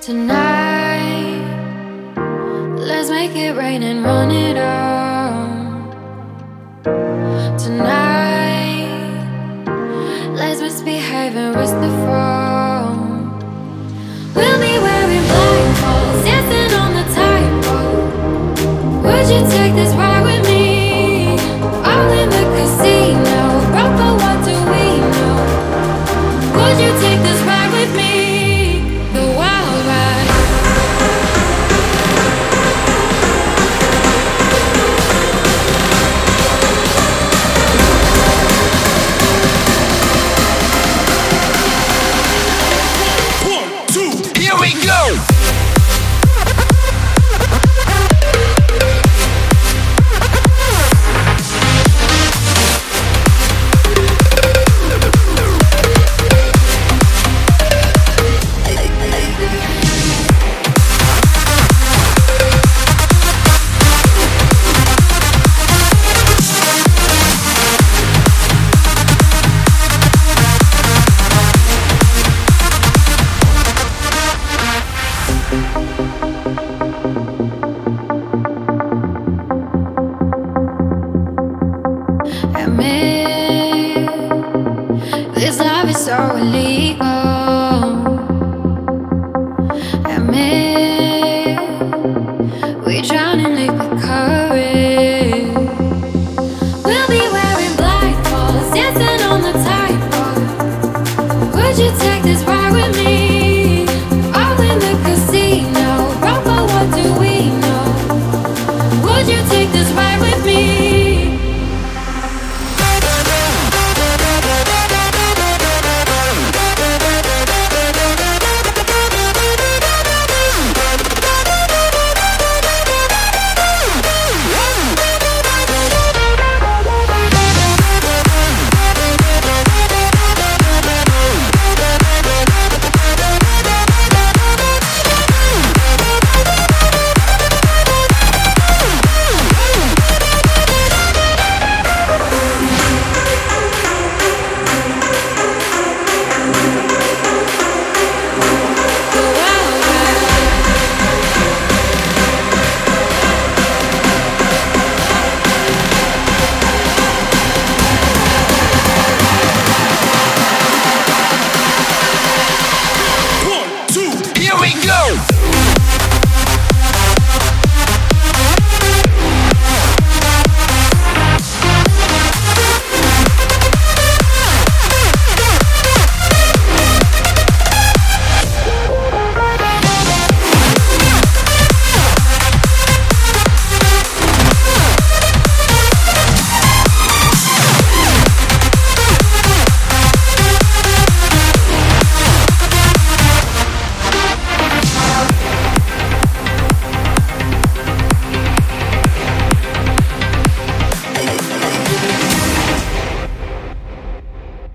Tonight, let's make it rain and run it all. Tonight, let's misbehave and risk the fall. We'll be. so